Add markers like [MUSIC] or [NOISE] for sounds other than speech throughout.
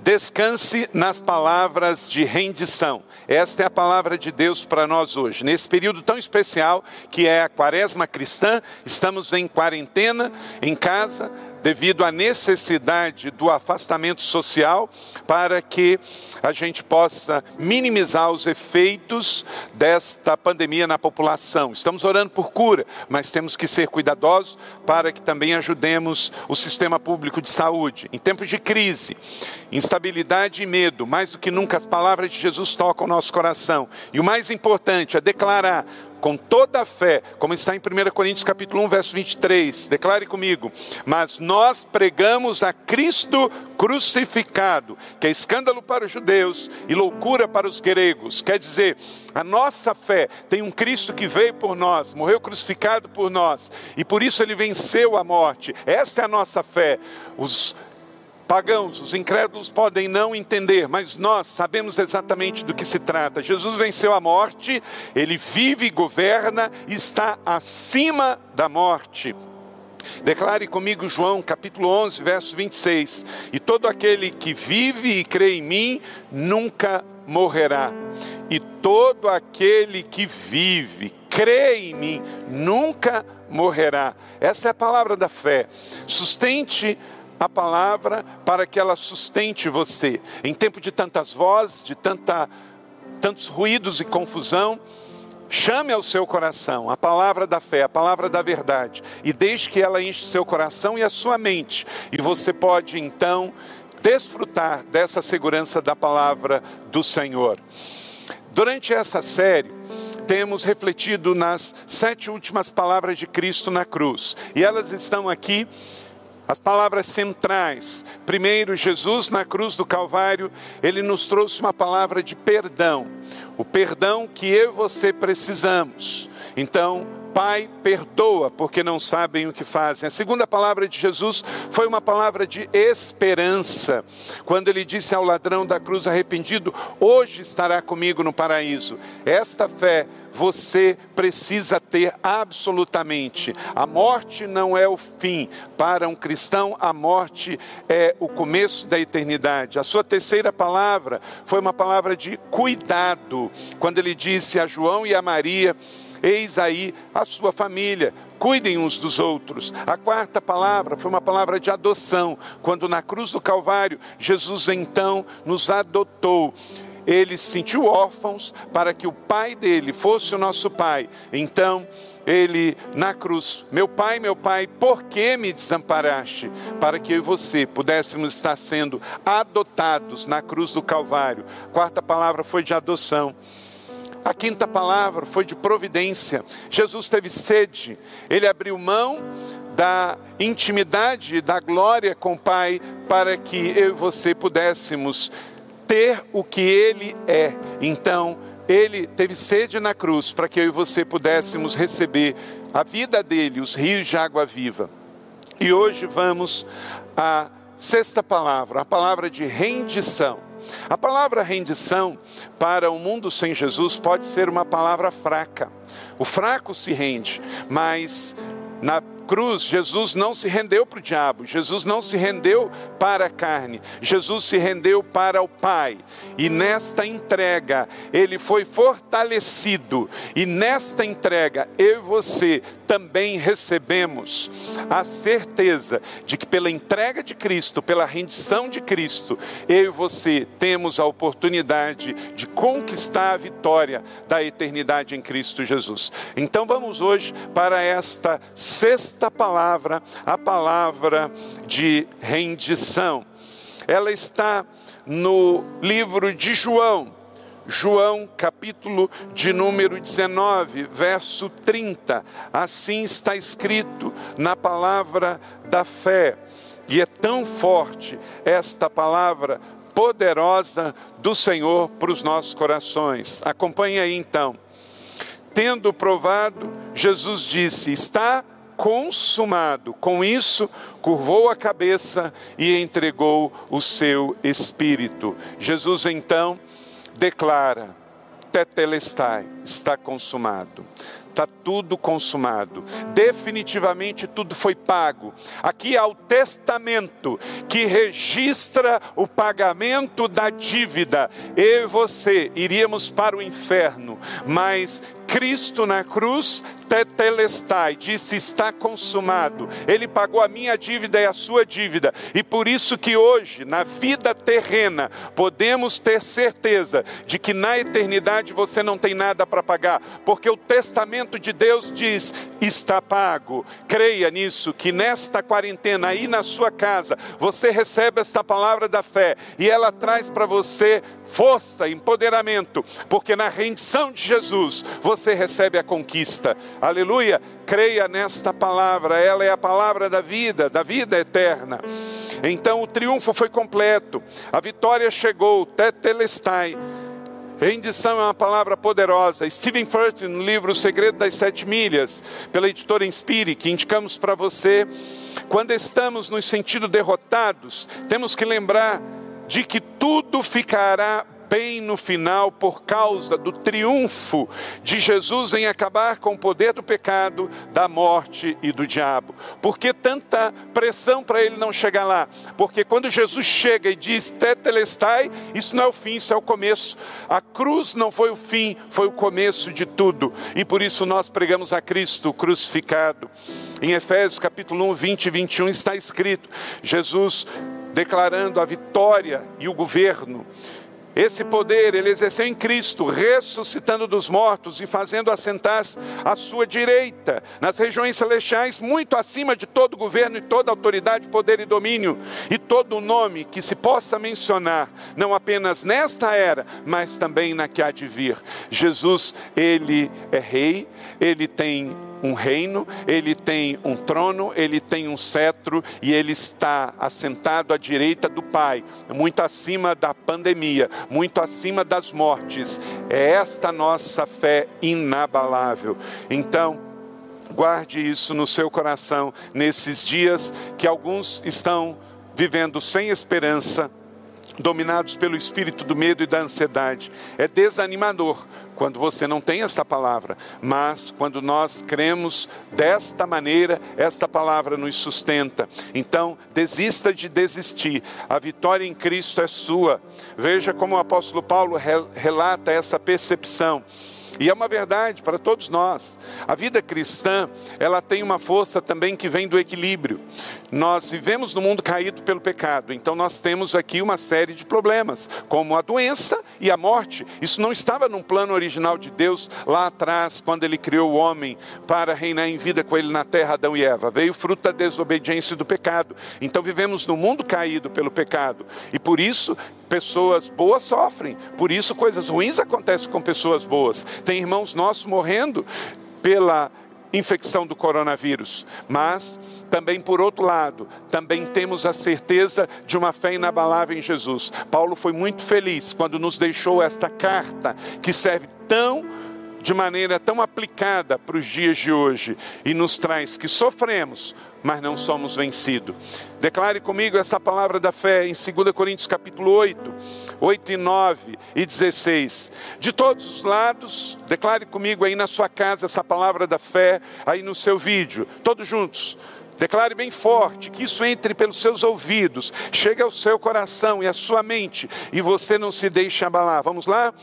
Descanse nas palavras de rendição. Esta é a palavra de Deus para nós hoje. Nesse período tão especial que é a quaresma cristã, estamos em quarentena, em casa, devido à necessidade do afastamento social, para que a gente possa minimizar os efeitos desta pandemia na população. Estamos orando por cura, mas temos que ser cuidadosos para que também ajudemos o sistema público de saúde. Em tempos de crise, instabilidade e medo, mais do que nunca as palavras de Jesus tocam o nosso coração. E o mais importante é declarar com toda a fé, como está em 1 Coríntios capítulo 1, verso 23. Declare comigo: "Mas nós pregamos a Cristo crucificado, que é escândalo para os judeus e loucura para os gregos". Quer dizer, a nossa fé tem um Cristo que veio por nós, morreu crucificado por nós, e por isso ele venceu a morte. Esta é a nossa fé. Os pagãos, os incrédulos podem não entender, mas nós sabemos exatamente do que se trata. Jesus venceu a morte, ele vive e governa, está acima da morte. Declare comigo João capítulo 11, verso 26. E todo aquele que vive e crê em mim nunca morrerá. E todo aquele que vive, crê em mim, nunca morrerá. Essa é a palavra da fé. Sustente a palavra para que ela sustente você. Em tempo de tantas vozes, de tanta, tantos ruídos e confusão, chame ao seu coração a palavra da fé, a palavra da verdade, e deixe que ela enche seu coração e a sua mente, e você pode então desfrutar dessa segurança da palavra do Senhor. Durante essa série, temos refletido nas sete últimas palavras de Cristo na cruz, e elas estão aqui as palavras centrais. Primeiro, Jesus na cruz do Calvário, ele nos trouxe uma palavra de perdão. O perdão que eu e você precisamos. Então, Pai, perdoa, porque não sabem o que fazem. A segunda palavra de Jesus foi uma palavra de esperança. Quando ele disse ao ladrão da cruz arrependido: Hoje estará comigo no paraíso. Esta fé você precisa ter absolutamente. A morte não é o fim. Para um cristão, a morte é o começo da eternidade. A sua terceira palavra foi uma palavra de cuidado. Quando ele disse a João e a Maria: Eis aí a sua família, cuidem uns dos outros. A quarta palavra foi uma palavra de adoção, quando na cruz do Calvário, Jesus então nos adotou ele se sentiu órfãos para que o pai dele fosse o nosso pai. Então, ele na cruz, meu pai, meu pai, por que me desamparaste? Para que eu e você pudéssemos estar sendo adotados na cruz do Calvário. A quarta palavra foi de adoção. A quinta palavra foi de providência. Jesus teve sede, ele abriu mão da intimidade, da glória com o Pai, para que eu e você pudéssemos ter o que ele é. Então, ele teve sede na cruz para que eu e você pudéssemos receber a vida dele, os rios de água viva. E hoje vamos à sexta palavra, a palavra de rendição. A palavra rendição para o mundo sem Jesus pode ser uma palavra fraca. O fraco se rende, mas na cruz, Jesus não se rendeu para o diabo, Jesus não se rendeu para a carne, Jesus se rendeu para o Pai. E nesta entrega, ele foi fortalecido, e nesta entrega, eu e você também recebemos a certeza de que, pela entrega de Cristo, pela rendição de Cristo, eu e você temos a oportunidade de conquistar a vitória da eternidade em Cristo Jesus. Então, vamos hoje para esta sexta esta palavra, a palavra de rendição. Ela está no livro de João, João, capítulo de número 19, verso 30. Assim está escrito na palavra da fé. E é tão forte esta palavra poderosa do Senhor para os nossos corações. Acompanhe aí então. Tendo provado, Jesus disse: Está consumado. Com isso, curvou a cabeça e entregou o seu espírito. Jesus então declara: Tetelestai, está consumado. está tudo consumado. Definitivamente tudo foi pago. Aqui há o testamento que registra o pagamento da dívida. Eu e você iríamos para o inferno, mas Cristo na cruz, tetelestai, disse está consumado. Ele pagou a minha dívida e a sua dívida. E por isso que hoje, na vida terrena, podemos ter certeza de que na eternidade você não tem nada para pagar, porque o testamento de Deus diz: está pago. Creia nisso, que nesta quarentena aí na sua casa, você recebe esta palavra da fé e ela traz para você força, empoderamento, porque na rendição de Jesus você recebe a conquista. Aleluia! Creia nesta palavra, ela é a palavra da vida, da vida eterna. Então o triunfo foi completo, a vitória chegou, tetelestai. Rendição é uma palavra poderosa. Stephen Furtick, no livro O Segredo das Sete Milhas, pela editora Inspire, que indicamos para você, quando estamos nos sentidos derrotados, temos que lembrar de que tudo ficará bem no final por causa do triunfo de Jesus em acabar com o poder do pecado, da morte e do diabo. Por que tanta pressão para ele não chegar lá? Porque quando Jesus chega e diz tetelestai, isso não é o fim, isso é o começo. A cruz não foi o fim, foi o começo de tudo. E por isso nós pregamos a Cristo crucificado. Em Efésios capítulo 1, 20 e 21 está escrito: Jesus declarando a vitória e o governo. Esse poder ele exerceu em Cristo, ressuscitando dos mortos e fazendo assentar-se à sua direita, nas regiões celestiais, muito acima de todo governo e toda autoridade, poder e domínio, e todo nome que se possa mencionar, não apenas nesta era, mas também na que há de vir. Jesus, ele é rei, ele tem um reino, ele tem um trono, ele tem um cetro e ele está assentado à direita do Pai, muito acima da pandemia, muito acima das mortes. É esta nossa fé inabalável. Então, guarde isso no seu coração nesses dias que alguns estão vivendo sem esperança dominados pelo espírito do medo e da ansiedade. É desanimador quando você não tem essa palavra, mas quando nós cremos desta maneira, esta palavra nos sustenta. Então, desista de desistir. A vitória em Cristo é sua. Veja como o apóstolo Paulo relata essa percepção. E é uma verdade para todos nós. A vida cristã, ela tem uma força também que vem do equilíbrio. Nós vivemos no mundo caído pelo pecado, então nós temos aqui uma série de problemas, como a doença e a morte. Isso não estava num plano original de Deus lá atrás, quando ele criou o homem para reinar em vida com ele na terra, Adão e Eva. Veio fruto da desobediência e do pecado. Então vivemos no mundo caído pelo pecado. E por isso pessoas boas sofrem. Por isso coisas ruins acontecem com pessoas boas. Tem irmãos nossos morrendo pela infecção do coronavírus, mas também por outro lado, também temos a certeza de uma fé inabalável em Jesus. Paulo foi muito feliz quando nos deixou esta carta que serve tão de maneira tão aplicada para os dias de hoje e nos traz que sofremos, mas não somos vencidos. Declare comigo essa palavra da fé em 2 Coríntios capítulo 8, 8 e 9 e 16. De todos os lados, declare comigo aí na sua casa essa palavra da fé, aí no seu vídeo, todos juntos. Declare bem forte que isso entre pelos seus ouvidos, chegue ao seu coração e à sua mente e você não se deixe abalar. Vamos lá?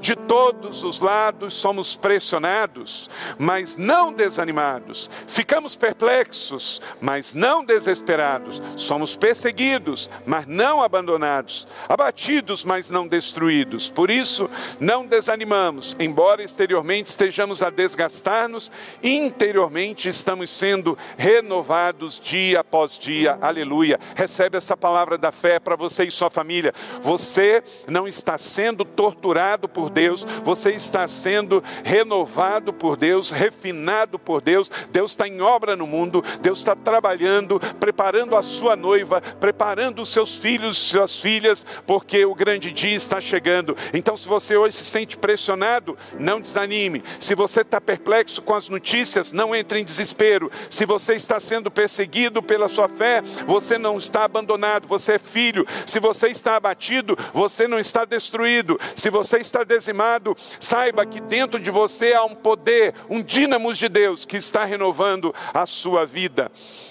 De todos os lados somos pressionados, mas não desanimados. Ficamos perplexos, mas não desesperados. Somos perseguidos, mas não abandonados. Abatidos, mas não destruídos. Por isso, não desanimamos, embora exteriormente estejamos a desgastar-nos, interiormente estamos sendo renovados renovados dia após dia. Aleluia. Recebe essa palavra da fé para você e sua família. Você não está sendo torturado por Deus, você está sendo renovado por Deus, refinado por Deus. Deus está em obra no mundo, Deus está trabalhando, preparando a sua noiva, preparando os seus filhos, suas filhas, porque o grande dia está chegando. Então, se você hoje se sente pressionado, não desanime. Se você está perplexo com as notícias, não entre em desespero. Se você está sendo sendo perseguido pela sua fé, você não está abandonado, você é filho. Se você está abatido, você não está destruído. Se você está dizimado, saiba que dentro de você há um poder, um dínamo de Deus que está renovando a sua vida.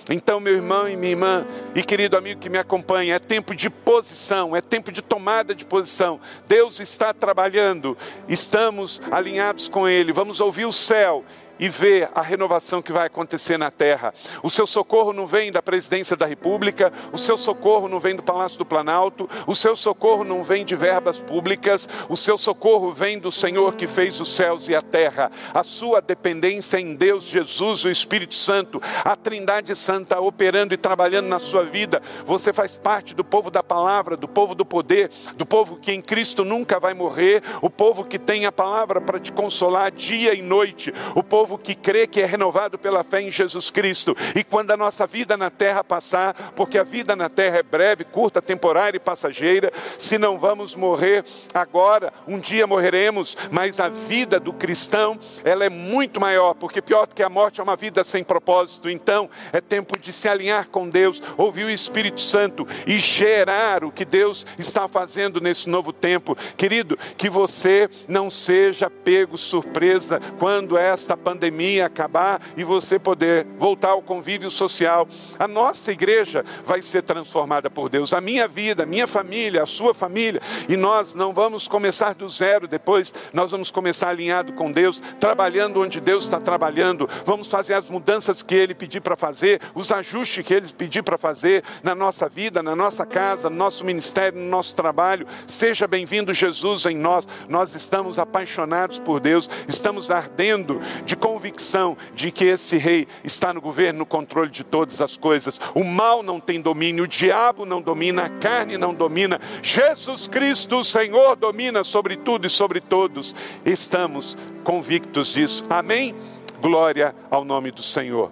Então, meu irmão e minha irmã, e querido amigo que me acompanha, é tempo de posição, é tempo de tomada de posição. Deus está trabalhando, estamos alinhados com Ele, vamos ouvir o céu e ver a renovação que vai acontecer na terra. O seu socorro não vem da presidência da República, o seu socorro não vem do Palácio do Planalto, o seu socorro não vem de verbas públicas, o seu socorro vem do Senhor que fez os céus e a terra. A sua dependência em Deus, Jesus, o Espírito Santo, a Trindade Santa operando e trabalhando na sua vida. Você faz parte do povo da palavra, do povo do poder, do povo que em Cristo nunca vai morrer, o povo que tem a palavra para te consolar dia e noite, o povo povo que crê que é renovado pela fé em Jesus Cristo. E quando a nossa vida na terra passar, porque a vida na terra é breve, curta, temporária e passageira, se não vamos morrer agora, um dia morreremos, mas a vida do cristão, ela é muito maior, porque pior do que a morte é uma vida sem propósito. Então, é tempo de se alinhar com Deus, ouvir o Espírito Santo e gerar o que Deus está fazendo nesse novo tempo. Querido, que você não seja pego surpresa quando esta pandemia pandemia acabar e você poder voltar ao convívio social. A nossa igreja vai ser transformada por Deus, a minha vida, a minha família, a sua família, e nós não vamos começar do zero depois, nós vamos começar alinhado com Deus, trabalhando onde Deus está trabalhando, vamos fazer as mudanças que Ele pedir para fazer, os ajustes que Ele pedir para fazer na nossa vida, na nossa casa, no nosso ministério, no nosso trabalho. Seja bem-vindo, Jesus, em nós. Nós estamos apaixonados por Deus, estamos ardendo de convicção de que esse rei está no governo, no controle de todas as coisas. O mal não tem domínio, o diabo não domina, a carne não domina. Jesus Cristo, o Senhor, domina sobre tudo e sobre todos. Estamos convictos disso. Amém? Glória ao nome do Senhor.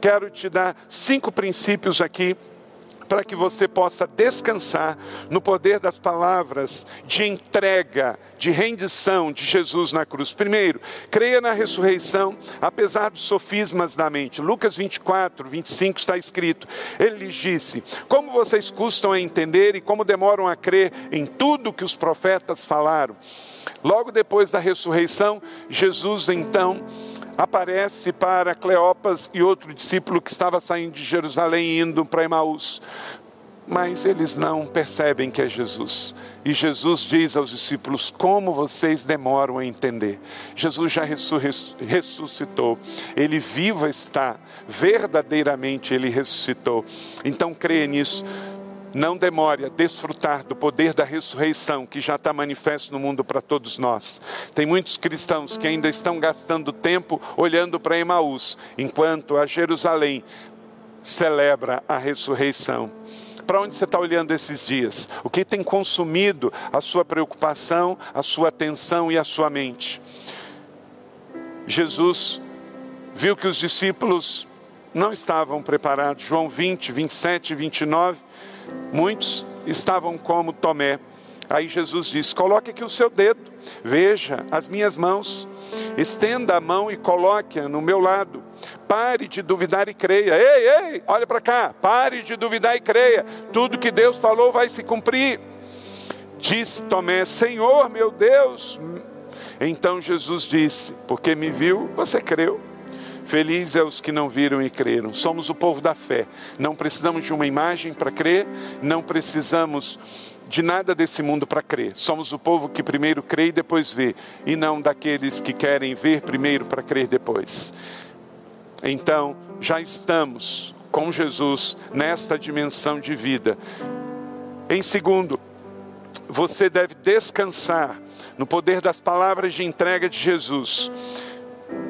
Quero te dar cinco princípios aqui para que você possa descansar no poder das palavras de entrega, de rendição de Jesus na cruz. Primeiro, creia na ressurreição, apesar dos sofismas da mente. Lucas 24, 25 está escrito: Ele lhes disse: Como vocês custam a entender e como demoram a crer em tudo que os profetas falaram. Logo depois da ressurreição, Jesus então aparece para Cleopas e outro discípulo que estava saindo de Jerusalém indo para Emaús. Mas eles não percebem que é Jesus. E Jesus diz aos discípulos: Como vocês demoram a entender? Jesus já ressuscitou, ele vivo está, verdadeiramente ele ressuscitou. Então creia nisso. Não demore a desfrutar do poder da ressurreição que já está manifesto no mundo para todos nós. Tem muitos cristãos que ainda estão gastando tempo olhando para Emaús, enquanto a Jerusalém celebra a ressurreição. Para onde você está olhando esses dias? O que tem consumido a sua preocupação, a sua atenção e a sua mente? Jesus viu que os discípulos não estavam preparados. João 20, 27 e 29 Muitos estavam como Tomé. Aí Jesus disse: Coloque aqui o seu dedo, veja as minhas mãos, estenda a mão e coloque-a no meu lado. Pare de duvidar e creia. Ei, ei, olha para cá. Pare de duvidar e creia. Tudo que Deus falou vai se cumprir. Disse Tomé: Senhor, meu Deus. Então Jesus disse: Porque me viu, você creu. Feliz é os que não viram e creram. Somos o povo da fé. Não precisamos de uma imagem para crer, não precisamos de nada desse mundo para crer. Somos o povo que primeiro crê e depois vê, e não daqueles que querem ver primeiro para crer depois. Então, já estamos com Jesus nesta dimensão de vida. Em segundo, você deve descansar no poder das palavras de entrega de Jesus.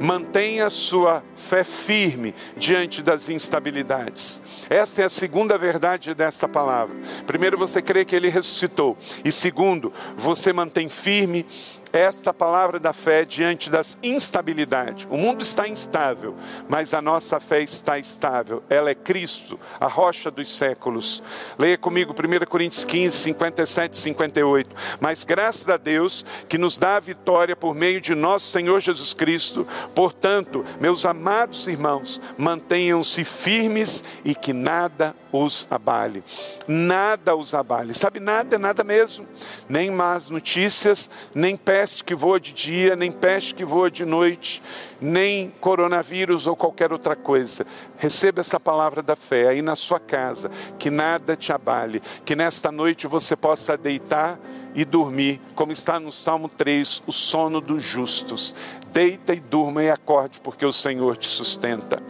Mantenha sua fé firme diante das instabilidades. Esta é a segunda verdade desta palavra. Primeiro, você crê que ele ressuscitou. E segundo, você mantém firme esta palavra da fé diante das instabilidades. O mundo está instável, mas a nossa fé está estável. Ela é Cristo, a rocha dos séculos. Leia comigo 1 Coríntios 15, 57 e 58. Mas graças a Deus que nos dá a vitória por meio de nosso Senhor Jesus Cristo. Portanto, meus amados irmãos, mantenham-se firmes e que nada os abale. Nada os abale. Sabe, nada é nada mesmo. Nem más notícias, nem peste que voa de dia, nem peste que voa de noite, nem coronavírus ou qualquer outra coisa. Receba essa palavra da fé aí na sua casa, que nada te abale, que nesta noite você possa deitar e dormir, como está no Salmo 3, o sono dos justos. Deita e durma e acorde, porque o Senhor te sustenta.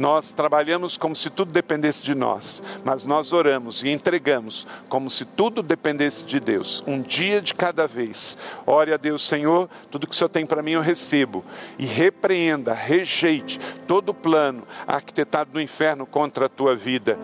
Nós trabalhamos como se tudo dependesse de nós, mas nós oramos e entregamos como se tudo dependesse de Deus, um dia de cada vez. Ore a Deus, Senhor, tudo que o Senhor tem para mim eu recebo. E repreenda, rejeite todo plano arquitetado no inferno contra a tua vida.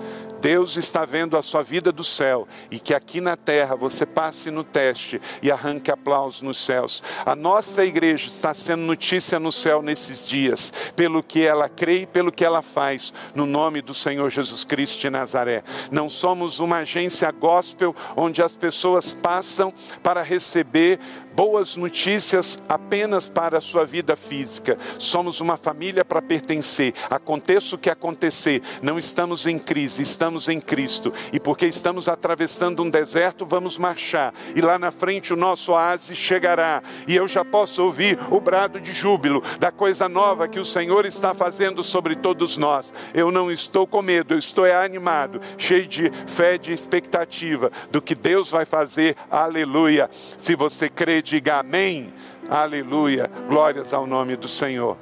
Deus está vendo a sua vida do céu e que aqui na terra você passe no teste e arranque aplausos nos céus. A nossa igreja está sendo notícia no céu nesses dias, pelo que ela crê e pelo que ela faz, no nome do Senhor Jesus Cristo de Nazaré. Não somos uma agência gospel onde as pessoas passam para receber boas notícias apenas para a sua vida física. Somos uma família para pertencer. Aconteça o que acontecer, não estamos em crise, estamos em Cristo. E porque estamos atravessando um deserto, vamos marchar. E lá na frente o nosso oásis chegará. E eu já posso ouvir o brado de júbilo da coisa nova que o Senhor está fazendo sobre todos nós. Eu não estou com medo, eu estou animado, cheio de fé, de expectativa do que Deus vai fazer. Aleluia. Se você crê diga amém, aleluia, glórias ao nome do Senhor.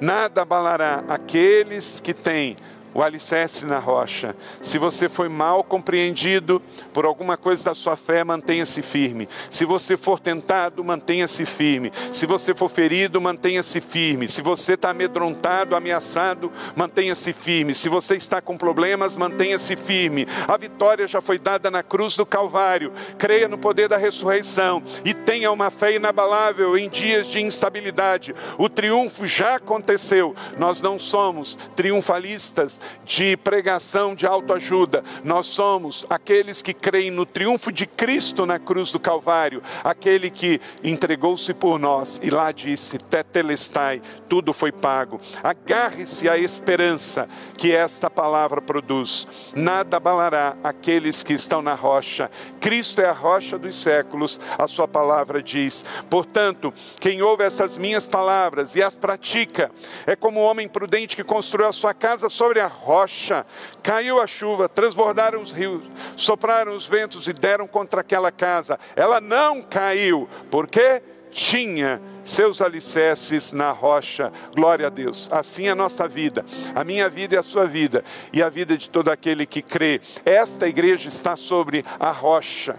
Nada abalará aqueles que têm o alicerce na rocha. Se você foi mal compreendido por alguma coisa da sua fé, mantenha-se firme. Se você for tentado, mantenha-se firme. Se você for ferido, mantenha-se firme. Se você está amedrontado, ameaçado, mantenha-se firme. Se você está com problemas, mantenha-se firme. A vitória já foi dada na cruz do Calvário. Creia no poder da ressurreição e tenha uma fé inabalável em dias de instabilidade. O triunfo já aconteceu. Nós não somos triunfalistas de pregação de autoajuda. Nós somos aqueles que creem no triunfo de Cristo na cruz do Calvário, aquele que entregou-se por nós e lá disse: Tetelestai, tudo foi pago. Agarre-se à esperança que esta palavra produz. Nada abalará aqueles que estão na rocha. Cristo é a rocha dos séculos, a sua palavra diz. Portanto, quem ouve essas minhas palavras e as pratica, é como um homem prudente que construiu a sua casa sobre a rocha. Caiu a chuva, transbordaram os rios, sopraram os ventos e deram contra aquela casa. Ela não caiu, porque tinha seus alicerces na rocha. Glória a Deus. Assim é a nossa vida, a minha vida e a sua vida, e a vida de todo aquele que crê. Esta igreja está sobre a rocha.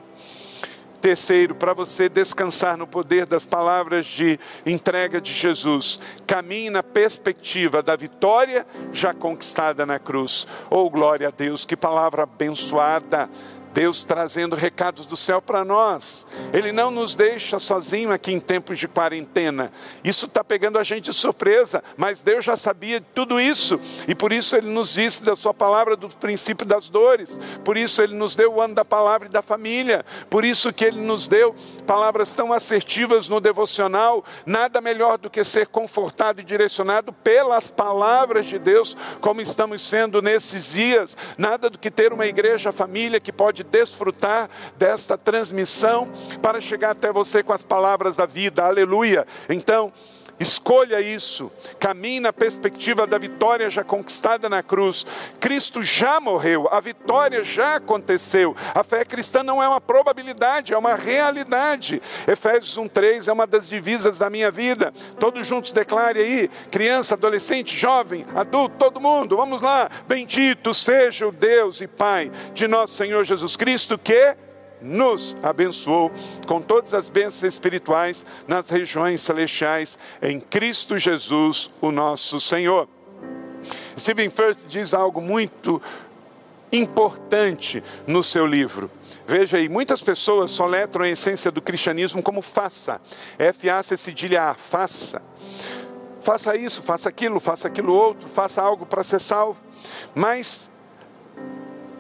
Terceiro, para você descansar no poder das palavras de entrega de Jesus, caminhe na perspectiva da vitória já conquistada na cruz. Oh, glória a Deus, que palavra abençoada! Deus trazendo recados do céu para nós. Ele não nos deixa sozinho aqui em tempos de quarentena. Isso está pegando a gente de surpresa, mas Deus já sabia de tudo isso. E por isso Ele nos disse da Sua palavra do princípio das dores. Por isso Ele nos deu o ano da palavra e da família. Por isso que Ele nos deu palavras tão assertivas no devocional. Nada melhor do que ser confortado e direcionado pelas palavras de Deus, como estamos sendo nesses dias. Nada do que ter uma igreja, família que pode pode desfrutar desta transmissão para chegar até você com as palavras da vida. Aleluia. Então, Escolha isso, caminhe na perspectiva da vitória já conquistada na cruz. Cristo já morreu, a vitória já aconteceu. A fé cristã não é uma probabilidade, é uma realidade. Efésios 1:3 é uma das divisas da minha vida. Todos juntos declare aí, criança, adolescente, jovem, adulto, todo mundo. Vamos lá. Bendito seja o Deus e Pai de nosso Senhor Jesus Cristo que nos abençoou com todas as bênçãos espirituais nas regiões celestiais em Cristo Jesus, o nosso Senhor. Stephen First diz algo muito importante no seu livro. Veja aí, muitas pessoas soletram a essência do cristianismo como faça. F-A-C cedilha A, faça. Faça isso, faça aquilo, faça aquilo outro, faça algo para ser salvo. Mas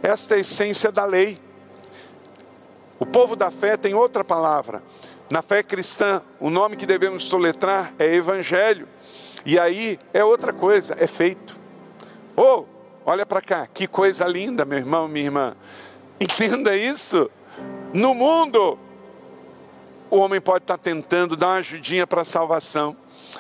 esta é a essência da lei. O povo da fé tem outra palavra. Na fé cristã, o nome que devemos soletrar é evangelho. E aí é outra coisa, é feito. Oh, olha para cá, que coisa linda, meu irmão, minha irmã. [LAUGHS] Entenda isso. No mundo, o homem pode estar tentando dar uma ajudinha para a salvação.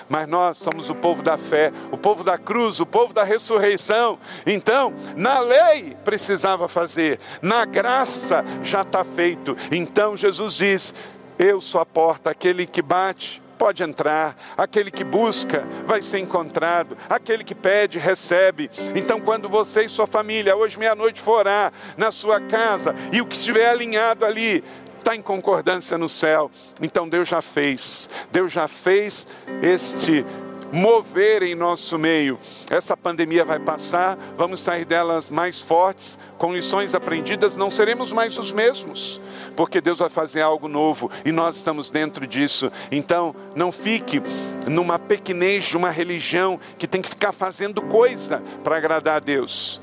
Mas nós somos o povo da fé, o povo da cruz, o povo da ressurreição. Então, na lei precisava fazer, na graça já está feito. Então Jesus diz: Eu sou a porta, aquele que bate, pode entrar, aquele que busca vai ser encontrado, aquele que pede, recebe. Então, quando você e sua família, hoje meia-noite, for orar na sua casa e o que estiver alinhado ali, está em concordância no céu. Então Deus já fez, Deus já fez este mover em nosso meio. Essa pandemia vai passar, vamos sair delas mais fortes, com lições aprendidas, não seremos mais os mesmos, porque Deus vai fazer algo novo e nós estamos dentro disso. Então, não fique numa pequenez de uma religião que tem que ficar fazendo coisa para agradar a Deus.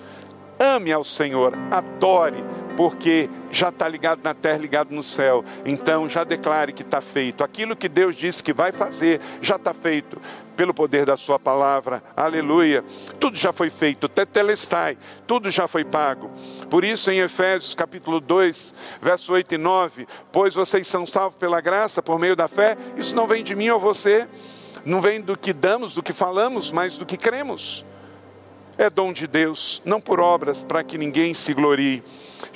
Ame ao Senhor, adore, porque já está ligado na terra, ligado no céu. Então já declare que está feito. Aquilo que Deus disse que vai fazer, já está feito. Pelo poder da sua palavra, aleluia. Tudo já foi feito, tetelestai, tudo já foi pago. Por isso, em Efésios capítulo 2, verso 8 e 9: Pois vocês são salvos pela graça, por meio da fé, isso não vem de mim ou você, não vem do que damos, do que falamos, mas do que cremos é dom de Deus, não por obras, para que ninguém se glorie.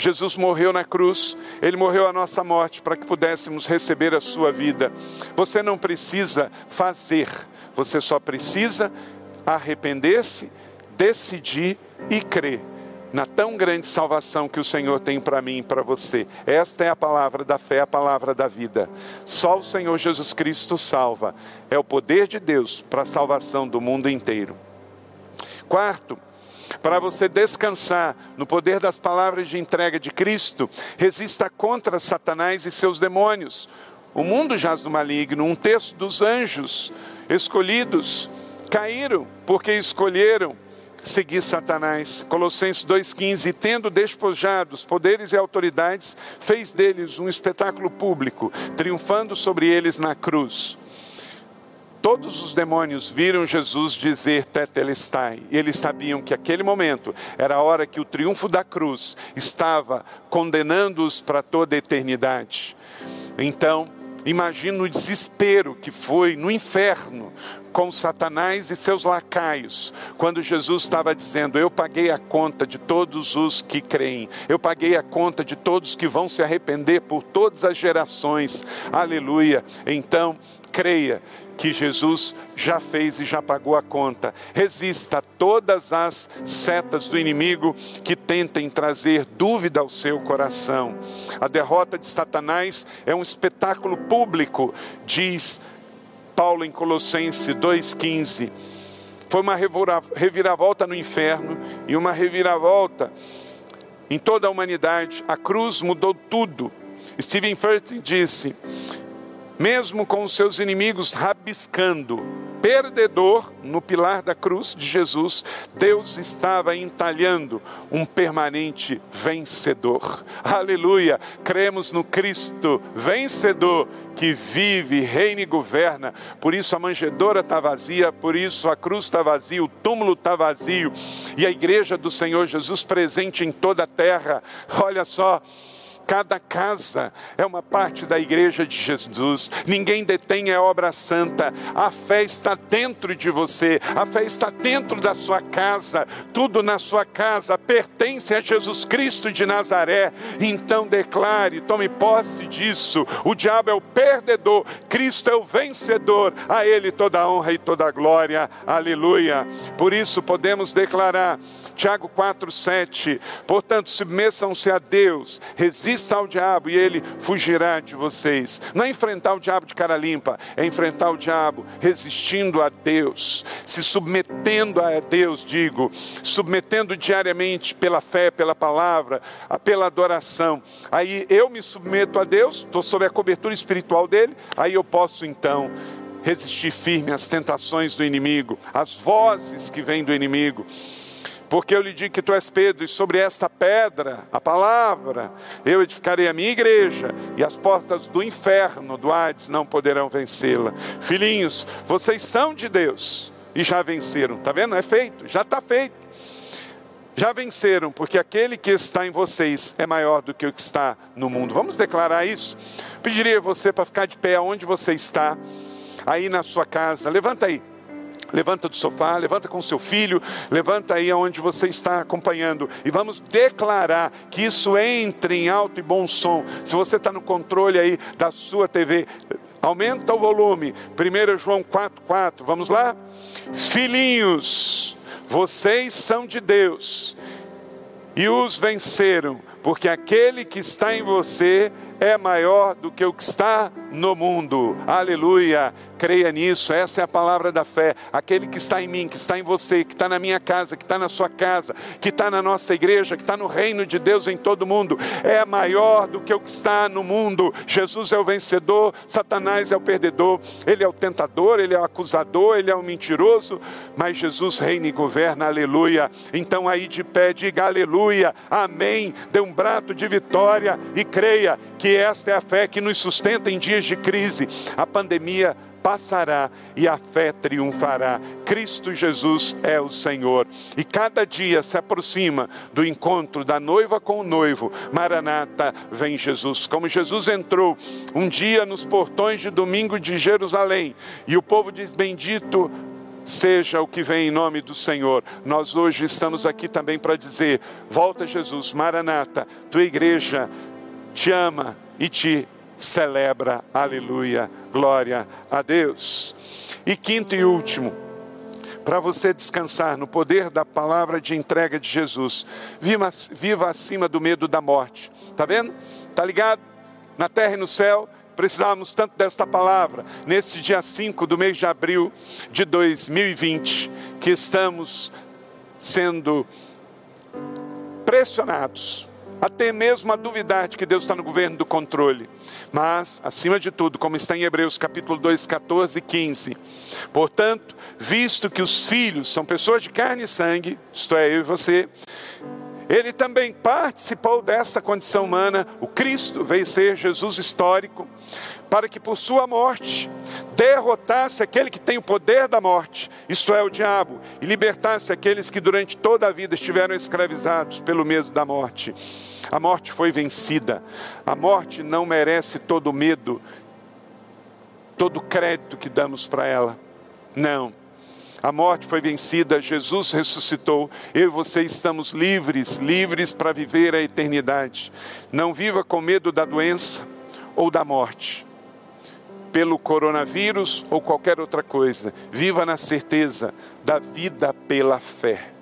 Jesus morreu na cruz, ele morreu a nossa morte para que pudéssemos receber a sua vida. Você não precisa fazer, você só precisa arrepender-se, decidir e crer na tão grande salvação que o Senhor tem para mim e para você. Esta é a palavra da fé, a palavra da vida. Só o Senhor Jesus Cristo salva. É o poder de Deus para a salvação do mundo inteiro. Quarto, para você descansar no poder das palavras de entrega de Cristo, resista contra Satanás e seus demônios. O mundo jaz do maligno. Um terço dos anjos escolhidos caíram porque escolheram seguir Satanás. Colossenses 2,15: Tendo despojado os poderes e autoridades, fez deles um espetáculo público, triunfando sobre eles na cruz. Todos os demônios viram Jesus dizer Tetelestai, e eles sabiam que aquele momento era a hora que o triunfo da cruz estava condenando-os para toda a eternidade. Então, imagina o desespero que foi no inferno com Satanás e seus lacaios, quando Jesus estava dizendo: Eu paguei a conta de todos os que creem, eu paguei a conta de todos que vão se arrepender por todas as gerações, aleluia. Então, creia que Jesus já fez e já pagou a conta. Resista a todas as setas do inimigo que tentem trazer dúvida ao seu coração. A derrota de Satanás é um espetáculo público, diz Paulo em Colossenses 2,15. Foi uma reviravolta no inferno e uma reviravolta em toda a humanidade. A cruz mudou tudo. Stephen Furtick disse: mesmo com os seus inimigos rabiscando, perdedor no pilar da cruz de Jesus, Deus estava entalhando um permanente vencedor. Aleluia! Cremos no Cristo vencedor que vive, reina e governa. Por isso a manjedoura está vazia, por isso a cruz está vazia, o túmulo está vazio e a igreja do Senhor Jesus presente em toda a terra. Olha só Cada casa é uma parte da igreja de Jesus. Ninguém detém a obra santa. A fé está dentro de você. A fé está dentro da sua casa. Tudo na sua casa pertence a Jesus Cristo de Nazaré. Então declare, tome posse disso. O diabo é o perdedor, Cristo é o vencedor. A ele toda a honra e toda a glória. Aleluia. Por isso podemos declarar Tiago 4:7. Portanto, submetam-se a Deus. Resistam conquistar o diabo e ele fugirá de vocês. Não é enfrentar o diabo de cara limpa, é enfrentar o diabo resistindo a Deus, se submetendo a Deus, digo, submetendo diariamente pela fé, pela palavra, pela adoração. Aí eu me submeto a Deus, estou sob a cobertura espiritual dele, aí eu posso então resistir firme às tentações do inimigo, às vozes que vêm do inimigo. Porque eu lhe digo que tu és Pedro, e sobre esta pedra, a palavra, eu edificarei a minha igreja, e as portas do inferno, do Hades, não poderão vencê-la. Filhinhos, vocês são de Deus e já venceram. Está vendo? É feito, já está feito. Já venceram, porque aquele que está em vocês é maior do que o que está no mundo. Vamos declarar isso? Pediria você para ficar de pé onde você está aí na sua casa. Levanta aí. Levanta do sofá, levanta com seu filho, levanta aí onde você está acompanhando e vamos declarar que isso entre em alto e bom som. Se você está no controle aí da sua TV, aumenta o volume. 1 João 4,4, vamos lá? Filhinhos, vocês são de Deus e os venceram, porque aquele que está em você é maior do que o que está no mundo. Aleluia creia nisso, essa é a palavra da fé. Aquele que está em mim, que está em você, que está na minha casa, que está na sua casa, que está na nossa igreja, que está no reino de Deus em todo mundo, é maior do que o que está no mundo. Jesus é o vencedor, Satanás é o perdedor, ele é o tentador, ele é o acusador, ele é o mentiroso, mas Jesus reina e governa, aleluia. Então aí de pé, diga aleluia, amém, dê um brato de vitória e creia que esta é a fé que nos sustenta em dias de crise. A pandemia passará e a fé triunfará. Cristo Jesus é o Senhor. E cada dia se aproxima do encontro da noiva com o noivo. Maranata, vem Jesus. Como Jesus entrou um dia nos portões de domingo de Jerusalém, e o povo diz: Bendito seja o que vem em nome do Senhor. Nós hoje estamos aqui também para dizer: volta Jesus, Maranata, tua igreja te ama e te celebra, aleluia, glória a Deus. E quinto e último, para você descansar no poder da palavra de entrega de Jesus, viva, viva acima do medo da morte, tá vendo? Tá ligado? Na terra e no céu, precisávamos tanto desta palavra, nesse dia 5 do mês de abril de 2020, que estamos sendo pressionados até mesmo a duvidar de que Deus está no governo do controle. Mas, acima de tudo, como está em Hebreus capítulo 2, 14 e 15, portanto, visto que os filhos são pessoas de carne e sangue, isto é, eu e você, ele também participou desta condição humana, o Cristo veio ser Jesus histórico, para que por sua morte derrotasse aquele que tem o poder da morte, isto é, o diabo, e libertasse aqueles que durante toda a vida estiveram escravizados pelo medo da morte. A morte foi vencida. A morte não merece todo o medo, todo o crédito que damos para ela. Não. A morte foi vencida, Jesus ressuscitou. Eu e você estamos livres, livres para viver a eternidade. Não viva com medo da doença ou da morte, pelo coronavírus ou qualquer outra coisa. Viva na certeza da vida pela fé.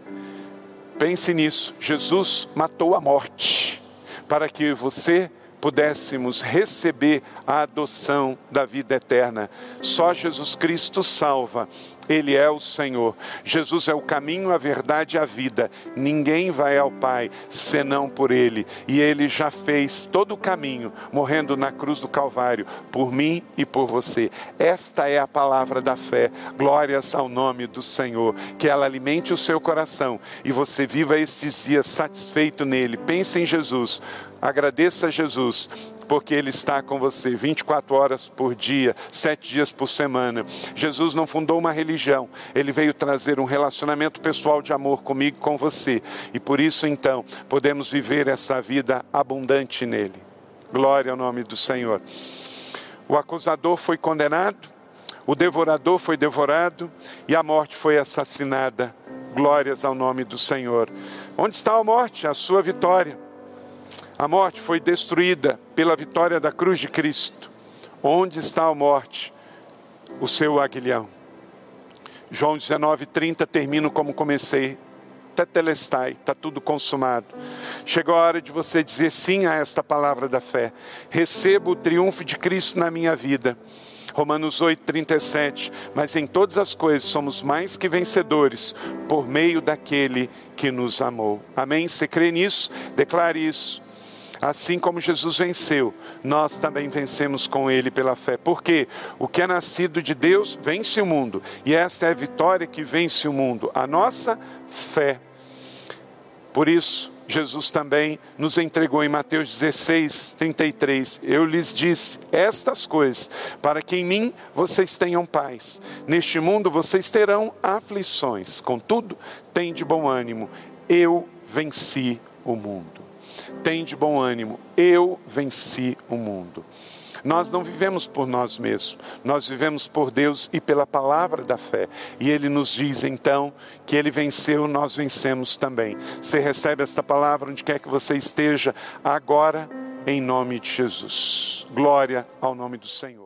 Pense nisso. Jesus matou a morte para que você pudéssemos receber a adoção da vida eterna. Só Jesus Cristo salva. Ele é o Senhor. Jesus é o caminho, a verdade e a vida. Ninguém vai ao Pai senão por Ele. E Ele já fez todo o caminho, morrendo na cruz do Calvário, por mim e por você. Esta é a palavra da fé. Glórias ao nome do Senhor. Que ela alimente o seu coração e você viva estes dias satisfeito nele. Pense em Jesus. Agradeça a Jesus porque Ele está com você 24 horas por dia, sete dias por semana. Jesus não fundou uma religião, Ele veio trazer um relacionamento pessoal de amor comigo e com você. E por isso, então, podemos viver essa vida abundante nele. Glória ao nome do Senhor. O acusador foi condenado, o devorador foi devorado e a morte foi assassinada. Glórias ao nome do Senhor. Onde está a morte? A sua vitória. A morte foi destruída pela vitória da cruz de Cristo. Onde está a morte? O seu aguilhão. João 19:30 termino como comecei. tetelestai, está tudo consumado. Chegou a hora de você dizer sim a esta palavra da fé. Recebo o triunfo de Cristo na minha vida. Romanos 8, 37. Mas em todas as coisas somos mais que vencedores por meio daquele que nos amou. Amém? Você crê nisso? Declare isso. Assim como Jesus venceu, nós também vencemos com ele pela fé. Porque o que é nascido de Deus vence o mundo, e essa é a vitória que vence o mundo, a nossa fé. Por isso, Jesus também nos entregou em Mateus 16, 33. Eu lhes disse estas coisas, para que em mim vocês tenham paz. Neste mundo vocês terão aflições, contudo, tem de bom ânimo. Eu venci o mundo tem de bom ânimo, eu venci o mundo. Nós não vivemos por nós mesmos, nós vivemos por Deus e pela palavra da fé. E Ele nos diz então que Ele venceu, nós vencemos também. Você recebe esta palavra onde quer que você esteja agora, em nome de Jesus. Glória ao nome do Senhor.